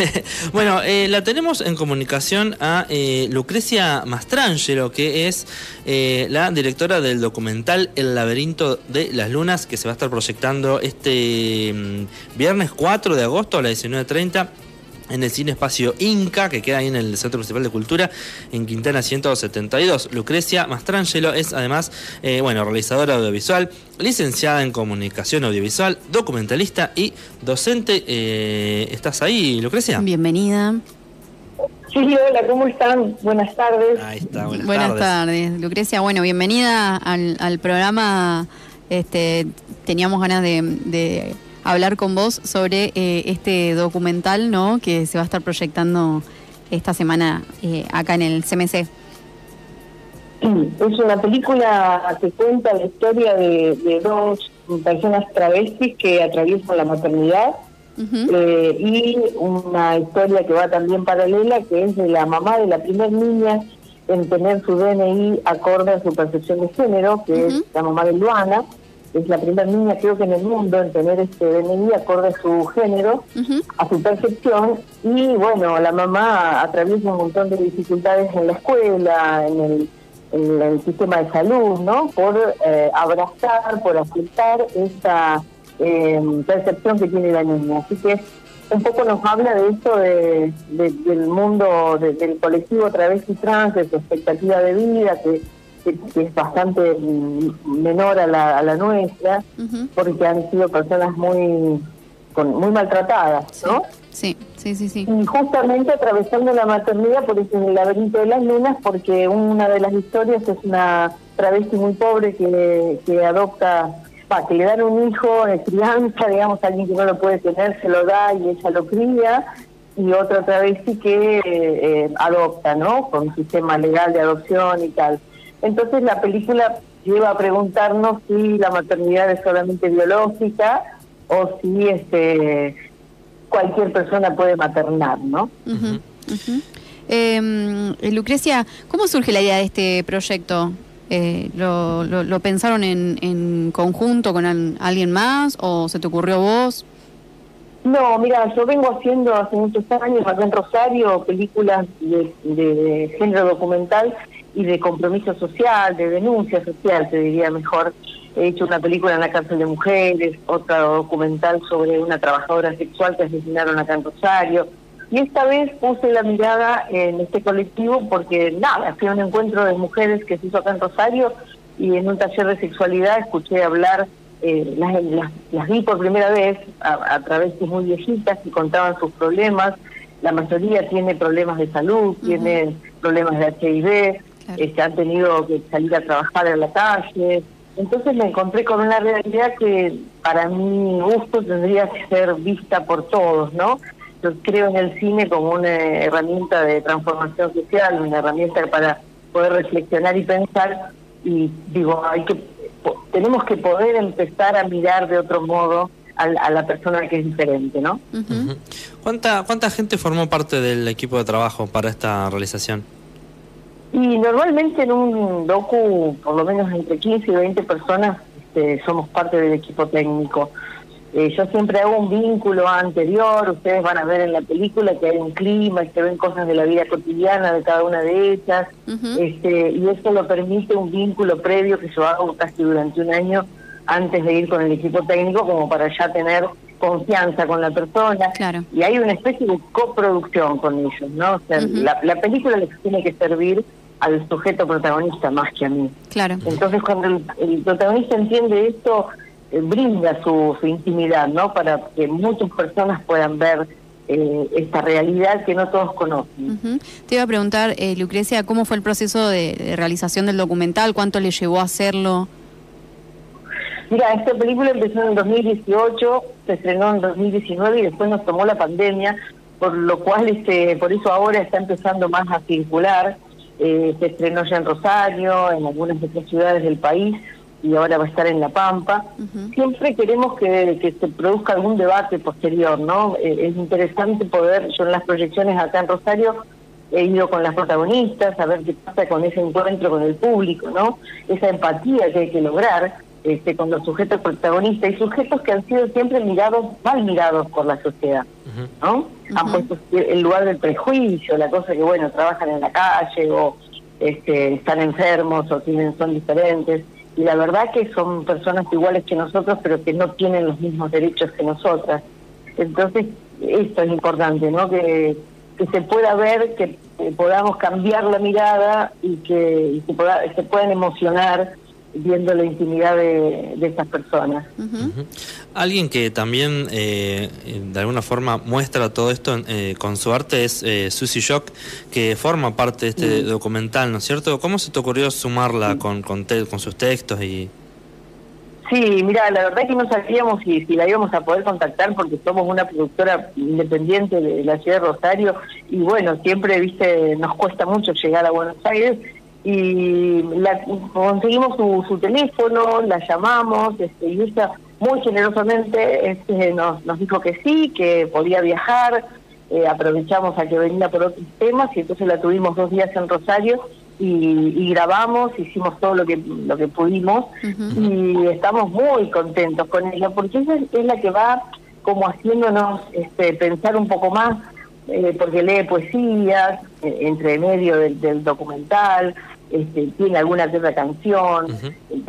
bueno, eh, la tenemos en comunicación a eh, Lucrecia Mastrangelo, que es eh, la directora del documental El laberinto de las lunas, que se va a estar proyectando este mm, viernes 4 de agosto a las 19.30 en el Cine Espacio Inca, que queda ahí en el Centro Municipal de Cultura, en Quintana 172. Lucrecia Mastrangelo es además, eh, bueno, realizadora audiovisual, licenciada en comunicación audiovisual, documentalista y docente. Eh, ¿Estás ahí, Lucrecia? Bienvenida. Sí, hola, ¿cómo están? Buenas tardes. Ahí está, buenas, Buenas tardes. Lucrecia. Bueno, bienvenida al, al programa. Este, teníamos ganas de, de hablar con vos sobre eh, este documental, ¿no? Que se va a estar proyectando esta semana eh, acá en el CMC. Es una película que cuenta la historia de, de dos personas travestis que atraviesan la maternidad eh, y una historia que va también paralela que es de la mamá de la primera niña en tener su DNI acorde a su percepción de género, que es la mamá de Luana es la primera niña creo que en el mundo en tener este DNI acorde a su género, a su percepción, y bueno, la mamá atraviesa un montón de dificultades en la escuela, en el, en el sistema de salud, ¿no? Por eh, abrazar, por aceptar esta eh, percepción que tiene la niña. Así que un poco nos habla de esto de, del mundo del colectivo travesti trans, de su expectativa de vida, que que, es bastante menor a la, a la nuestra, porque han sido personas muy con, muy maltratadas, ¿no? Sí, sí, sí, sí. Y justamente atravesando la maternidad, por el laberinto de las lunas, porque una de las historias es una travesti muy pobre que, que adopta, va, que le dan un hijo de crianza, digamos, a alguien que no lo puede tener, se lo da y ella lo cría, y otra travesti que eh, adopta, ¿no? Con un sistema legal de adopción y tal. Entonces la película lleva a preguntarnos si la maternidad es solamente biológica o si este cualquier persona puede maternar, ¿no? Em, Lucrecia, ¿cómo surge la idea de este proyecto? Eh, ¿lo, lo, pensaron en, en conjunto con alguien más o se te ocurrió vos? No, mira, yo vengo haciendo hace muchos años acá en Rosario películas de género documental y de compromiso social, de denuncia social, te diría mejor. He hecho una película en la cárcel de mujeres, otra documental sobre una trabajadora sexual que asesinaron acá en Rosario. Y esta vez puse la mirada en este colectivo porque, nada, fui a un encuentro de mujeres que se hizo acá en Rosario y en un taller de sexualidad escuché hablar, eh, las, las, vi por primera vez a, través de muy viejitas y contaban sus problemas. La mayoría tiene problemas de salud, tiene problemas de HIV, este, han tenido que salir a trabajar en la calle. Entonces me encontré con una realidad que para mi gusto tendría que ser vista por todos, ¿no? Yo creo en el cine como una herramienta de transformación social, una herramienta para poder reflexionar y pensar y digo, hay que tenemos que poder empezar a mirar de otro modo a, la persona que es diferente, ¿no? ¿Cuánta cuánta gente formó parte del equipo de trabajo para esta realización? Y normalmente en un docu, por lo menos entre 15 y 20 personas, este, somos parte del equipo técnico. Eh, yo siempre hago un vínculo anterior, ustedes van a ver en la película que hay un clima, que ven cosas de la vida cotidiana de cada una de ellas, este, y eso lo permite un vínculo previo que yo hago casi durante un año antes de ir con el equipo técnico, como para ya tener confianza con la persona. Y hay una especie de coproducción con ellos, ¿no? O sea, la, la película les tiene que servir al sujeto protagonista más que a mí. Claro. Entonces cuando el, protagonista entiende esto, eh, brinda su, intimidad, ¿no? Para que muchas personas puedan ver eh, esta realidad que no todos conocen. Te iba a preguntar, eh, Lucrecia, ¿cómo fue el proceso de, realización del documental? ¿Cuánto le llevó a hacerlo? Mira, esta película empezó en 2018, se estrenó en 2019 y después nos tomó la pandemia, por lo cual este, por eso ahora está empezando más a circular. Eh, se estrenó ya en Rosario, en algunas otras ciudades del país y ahora va a estar en La Pampa. Siempre queremos que, se produzca algún debate posterior, ¿no? Eh, es interesante poder, yo en las proyecciones acá en Rosario he ido con las protagonistas a ver qué pasa con ese encuentro con el público, ¿no? Esa empatía que hay que lograr este, con los sujetos protagonistas y sujetos que han sido siempre mirados, mal mirados por la sociedad, ¿no? Han puesto el lugar del prejuicio, la cosa que, bueno, trabajan en la calle o este, están enfermos o tienen son diferentes. Y la verdad que son personas iguales que nosotros, pero que no tienen los mismos derechos que nosotras. Entonces, esto es importante, ¿no? Que, que se pueda ver, que podamos cambiar la mirada y que, y se, se puedan emocionar viendo la intimidad de, estas personas. Alguien que también eh, de alguna forma muestra todo esto eh, con su arte es eh, Susie Shock, que forma parte de este documental, ¿no es cierto? ¿Cómo se te ocurrió sumarla con, con, con sus textos y, Sí, mira, la verdad es que no sabíamos si, si la íbamos a poder contactar porque somos una productora independiente de la ciudad de Rosario y bueno, siempre, viste, nos cuesta mucho llegar a Buenos Aires y la, conseguimos su, su teléfono, la llamamos este, y ella muy generosamente este, nos, nos dijo que sí, que podía viajar, eh, aprovechamos a que venía por otros temas y entonces la tuvimos dos días en Rosario y, grabamos, hicimos todo lo que lo que pudimos y estamos muy contentos con ella porque ella es la que va como haciéndonos este, pensar un poco más eh, porque lee poesías eh, entre medio del, documental este, tiene alguna otra canción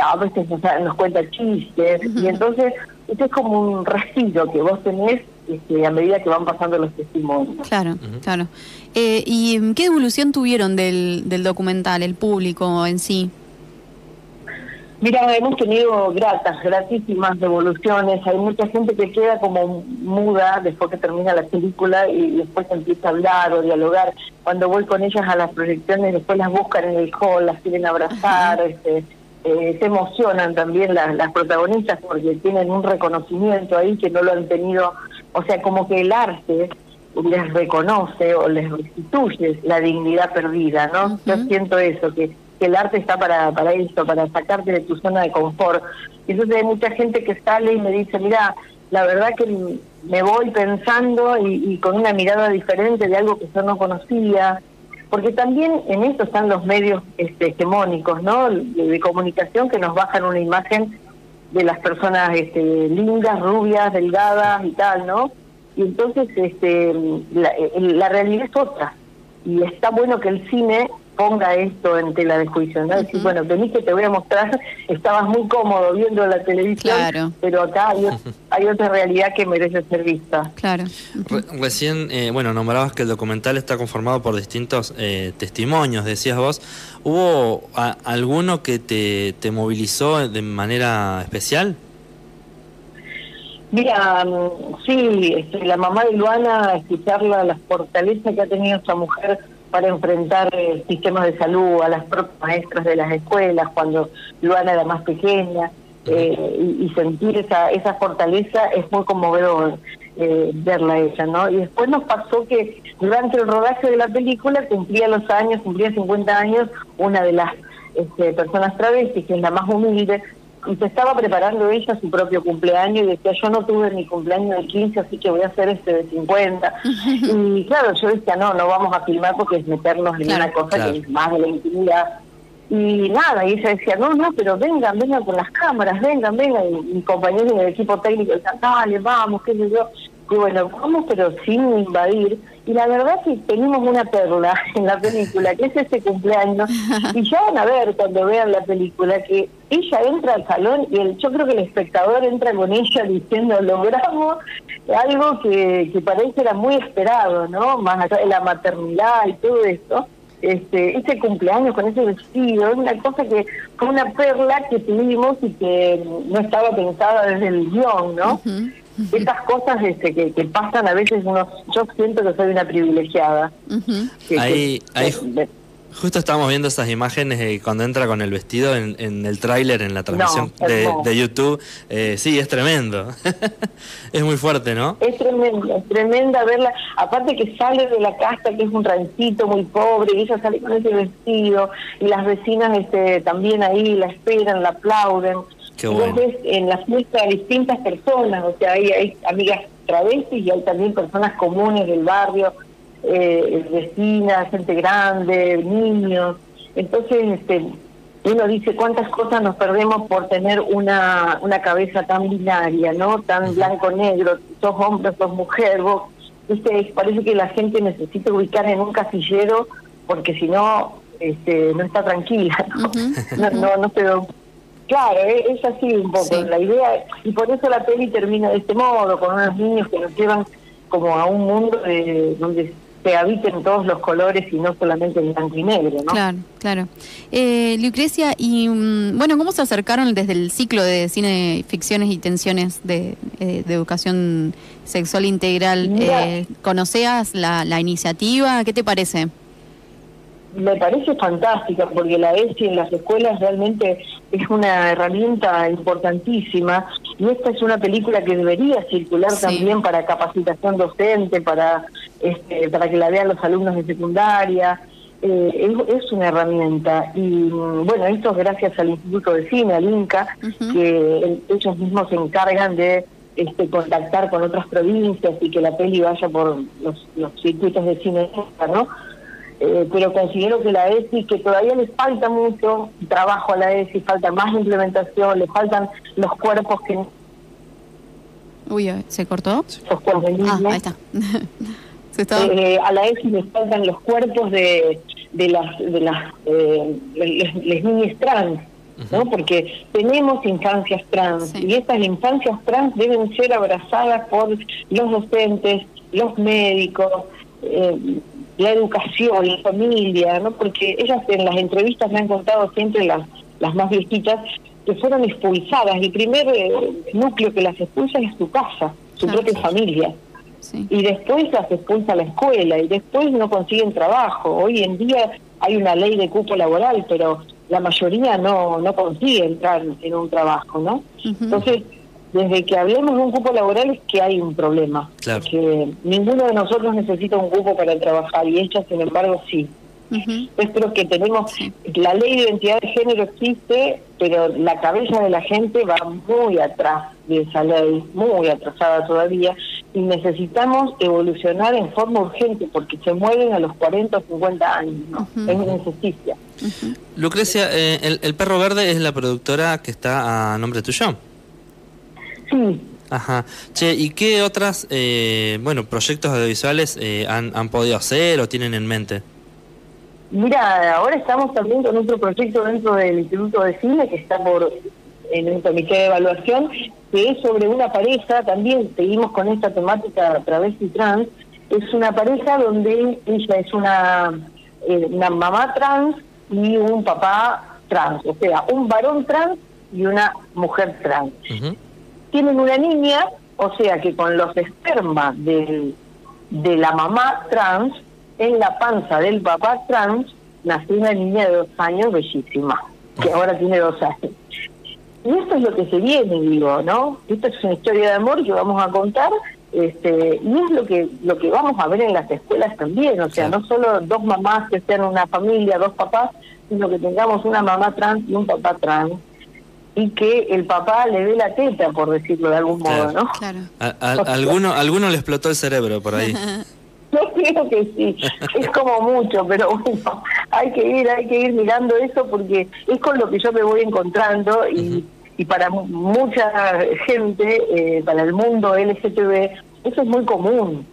a veces nos, cuenta chistes y entonces esto es como un respiro que vos tenés este, a medida que van pasando los testimonios. Claro, claro. Eh, ¿Y qué evolución tuvieron del, del documental, el público en sí? Mira, hemos tenido gratas, gratísimas devoluciones. Hay mucha gente que queda como muda después que termina la película y después empieza a hablar o dialogar. Cuando voy con ellas a las proyecciones, después las buscan en el hall, las quieren abrazar, este, eh, se emocionan también las, las protagonistas porque tienen un reconocimiento ahí que no lo han tenido. O sea, como que el arte les reconoce o les restituye la dignidad perdida, ¿no? Yo siento eso, que, el arte está para, para eso, para sacarte de tu zona de confort. Y entonces hay mucha gente que sale y me dice, mira, la verdad que me voy pensando y, con una mirada diferente de algo que yo no conocía, porque también en esto están los medios este, hegemónicos, ¿no? De, comunicación que nos bajan una imagen de las personas este, lindas, rubias, delgadas y tal, ¿no? y entonces este la, realidad es otra y está bueno que el cine ponga esto en tela de juicio, ¿no? Decir, bueno, vení que te voy a mostrar, estabas muy cómodo viendo la televisión, pero acá hay, otra realidad que merece ser vista. Claro. recién, eh, bueno, nombrabas que el documental está conformado por distintos eh, testimonios, decías vos. ¿Hubo alguno que te, te movilizó de manera especial? Mira, mm, sí, este, la mamá de Luana, escucharla, las fortalezas que ha tenido esta mujer para enfrentar eh, sistemas de salud, a las propias maestras de las escuelas, cuando Luana era más pequeña, eh, y, sentir esa, esa fortaleza es muy conmovedor eh, verla ella, ¿no? Y después nos pasó que durante el rodaje de la película cumplía los años, cumplía 50 años, una de las este, personas travestis, que es la más humilde, se estaba preparando ella su propio cumpleaños y decía, yo no tuve mi cumpleaños de 15, así que voy a hacer este de 50. y claro, yo decía, no, no vamos a filmar porque es meternos en una cosa que es más de la intimidad. Y nada, y ella decía, no, no, pero vengan, vengan con las cámaras, vengan, vengan. Y mi compañero del equipo técnico decía, dale, vamos, qué sé yo. Y bueno, vamos, pero sin invadir. Y la verdad que tenemos una perla en la película, que es ese cumpleaños. Y ya van a ver cuando vean la película que ella entra al salón y el, yo creo que el espectador entra con ella diciendo, logramos algo que, que parece era muy esperado, ¿no? Más allá de la maternidad y todo esto. Este, ese cumpleaños con ese vestido, es una cosa que fue una perla que tuvimos y que no estaba pensada desde el guion, ¿no? Estas cosas este, que, que, pasan a veces, uno, yo siento que soy una privilegiada. ahí, justo estábamos viendo esas imágenes cuando entra con el vestido en, el tráiler, en la transmisión de, YouTube. Eh, sí, es tremendo. es muy fuerte, ¿no? Es tremenda, es tremenda verla. Aparte que sale de la casa, que es un rancito muy pobre, y ella sale con ese vestido, y las vecinas este, también ahí la esperan, la aplauden. Entonces, en la fiesta distintas personas, o sea, hay, hay amigas travestis y hay también personas comunes del barrio, eh, vecinas, gente grande, niños. Entonces, este, uno dice cuántas cosas nos perdemos por tener una, una cabeza tan binaria, ¿no? Tan blanco-negro, sos hombre, sos mujer, vos, ¿viste? parece que la gente necesita ubicar en un casillero porque si no, este, no está tranquila, ¿no? no, no, no Claro, es, así un poco la idea, y por eso la peli termina de este modo, con unos niños que nos llevan como a un mundo de, donde se habiten todos los colores y no solamente el blanco y negro, ¿no? Claro, claro. Eh, Lucrecia, y mm, bueno, ¿cómo se acercaron desde el ciclo de cine, ficciones y tensiones de, eh, educación sexual integral? Eh, ¿Conocías la, la iniciativa? ¿Qué te parece? Me parece fantástica porque la ESI en las escuelas realmente es una herramienta importantísima y esta es una película que debería circular también para capacitación docente, para este, para que la vean los alumnos de secundaria. Eh, es, una herramienta y bueno, esto es gracias al Instituto de Cine, al INCA, que ellos mismos se encargan de este, contactar con otras provincias y que la peli vaya por los, los circuitos de cine, ¿no? Eh, pero considero que la ESI, que todavía le falta mucho trabajo a la ESI, falta más implementación, le faltan los cuerpos que... Uy, eh, ¿se cortó? Los cuerpos ah, ahí está. Eh, a la ESI le faltan los cuerpos de, de las, de las les, niñas trans, ¿no? Porque tenemos infancias trans y estas infancias trans deben ser abrazadas por los docentes, los médicos, eh, la educación, la familia, ¿no? Porque ellas en las entrevistas me han contado siempre las, las más viejitas que fueron expulsadas. El primer eh, núcleo que las expulsa es tu casa, su propia familia. Y después las expulsa la escuela y después no consiguen trabajo. Hoy en día hay una ley de cupo laboral, pero la mayoría no, no consigue entrar en un trabajo, ¿no? Entonces, desde que hablemos de un cupo laboral es que hay un problema. Claro. Que ninguno de nosotros necesita un cupo para trabajar y ella, sin embargo, sí. Yo creo que tenemos, la ley de identidad de género existe, pero la cabeza de la gente va muy atrás de esa ley, muy atrasada todavía, y necesitamos evolucionar en forma urgente porque se mueven a los 40 o 50 años, ¿no? Es una injusticia. Lucrecia, eh, el, el Perro Verde es la productora que está a nombre tuyo. Sí. Ajá. Che, ¿y qué otras, eh, bueno, proyectos audiovisuales eh, han, han podido hacer o tienen en mente? Mira, ahora estamos también con otro proyecto dentro del Instituto de Cine que está por en un comité de evaluación, que es sobre una pareja, también seguimos con esta temática travesti trans, es una pareja donde ella es una, eh, una mamá trans y un papá trans, o sea, un varón trans y una mujer trans tienen una niña, o sea que con los espermas de, de la mamá trans, en la panza del papá trans, nació una niña de dos años bellísima, que ahora tiene dos años. Y esto es lo que se viene, digo, ¿no? Esta es una historia de amor que vamos a contar, este, y es lo que lo que vamos a ver en las escuelas también, o sea, no solo dos mamás que sean una familia, dos papás, sino que tengamos una mamá trans y un papá trans y que el papá le dé la teta, por decirlo de algún modo, ¿no? Claro. alguno, alguno le explotó el cerebro por ahí. Yo creo que sí, es como mucho, pero bueno, hay que ir, hay que ir mirando eso porque es con lo que yo me voy encontrando y, y para mucha gente, eh, para el mundo LGTB, eso es muy común,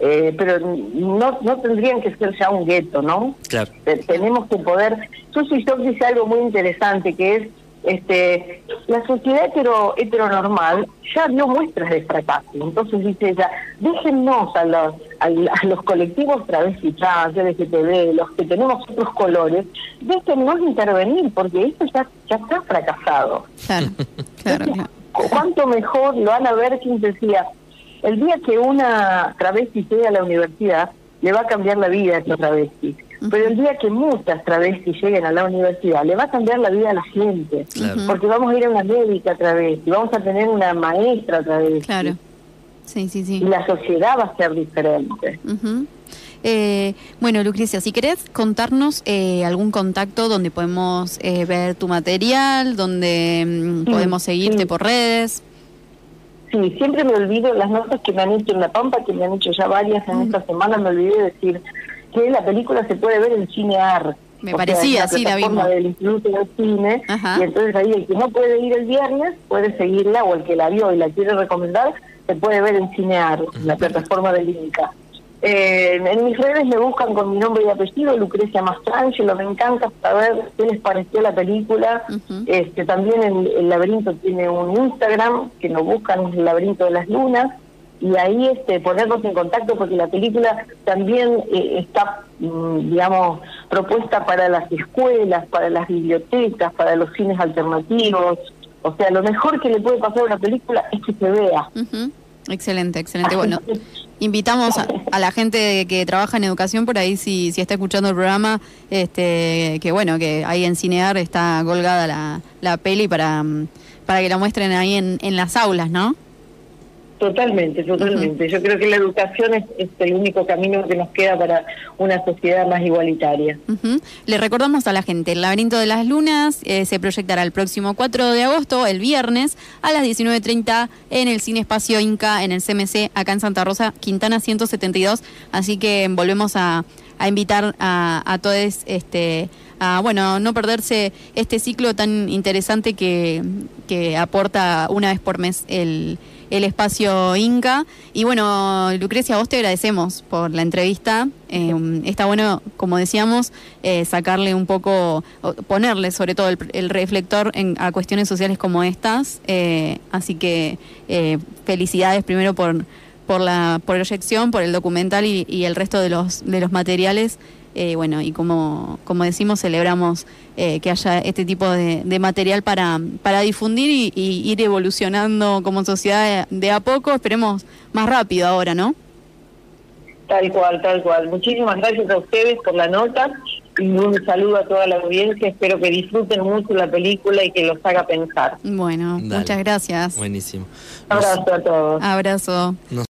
eh, pero no, no tendrían que ser ya un gueto, ¿no? Claro. Tenemos que poder... Susi Shock dice algo muy interesante que es este, la sociedad hetero, heteronormal ya dio muestras de fracaso. Entonces dice ella, déjennos a los, a, los colectivos travesti trans, LGTB, los que tenemos otros colores, déjennos intervenir, porque esto ya, ya está fracasado. Claro, claro, ¿Cuánto mejor lo van a ver quien decía, el día que una travesti llegue a la universidad, le va a cambiar la vida a esa travesti pero el día que muchas travestis lleguen a la universidad, le va a cambiar la vida a la gente. Porque vamos a ir a una médica travesti, vamos a tener una maestra travesti. Claro. Sí, sí, sí. Y la sociedad va a ser diferente. Eh, bueno, Lucrecia, si querés contarnos eh, algún contacto donde podemos eh, ver tu material, donde mm, podemos seguirte por redes. Sí, siempre me olvido las notas que me han hecho en La Pampa, que me han hecho ya varias en esta semana, me olvidé de decir que la película se puede ver en Cinear, Me parecía, sí, la vimos. del Instituto del Cine, y entonces ahí el que no puede ir el viernes puede seguirla, o el que la vio y la quiere recomendar, se puede ver en Cinear, la plataforma del Inca. Eh, en mis redes me buscan con mi nombre y apellido, Lucrecia Mastrangelo, me encanta saber qué les pareció la película. este También el, laberinto tiene un Instagram, que nos buscan, el laberinto de las lunas, y ahí este ponernos en contacto porque la película también eh, está, mm, digamos, propuesta para las escuelas, para las bibliotecas, para los cines alternativos. O sea, lo mejor que le puede pasar a una película es que se vea. Excelente, excelente. Bueno, invitamos a, la gente que trabaja en educación por ahí, si, si está escuchando el programa, este, que bueno, que ahí en Cinear está colgada la, la peli para, para que la muestren ahí en, en las aulas, ¿no? Totalmente, totalmente. Yo creo que la educación es, el único camino que nos queda para una sociedad más igualitaria. Le recordamos a la gente, el laberinto de las lunas eh, se proyectará el próximo 4 de agosto, el viernes, a las 19.30 en el Cine Espacio Inca, en el CMC, acá en Santa Rosa, Quintana 172. Así que volvemos a, invitar a, a todos este, a bueno, no perderse este ciclo tan interesante que, que aporta una vez por mes el el espacio Inca. Y bueno, Lucrecia, vos te agradecemos por la entrevista. Eh, está bueno, como decíamos, eh, sacarle un poco, ponerle sobre todo el, reflector en, a cuestiones sociales como estas. Eh, así que felicidades primero por, por la proyección, por el documental y, y el resto de los, de los materiales. Eh, bueno, y como, como decimos, celebramos eh, que haya este tipo de, material para, para difundir y, ir evolucionando como sociedad de, a poco, esperemos más rápido ahora, ¿no? Tal cual, tal cual. Muchísimas gracias a ustedes por la nota y un saludo a toda la audiencia. Espero que disfruten mucho la película y que los haga pensar. Bueno, muchas gracias. Buenísimo. Abrazo a todos. Abrazo.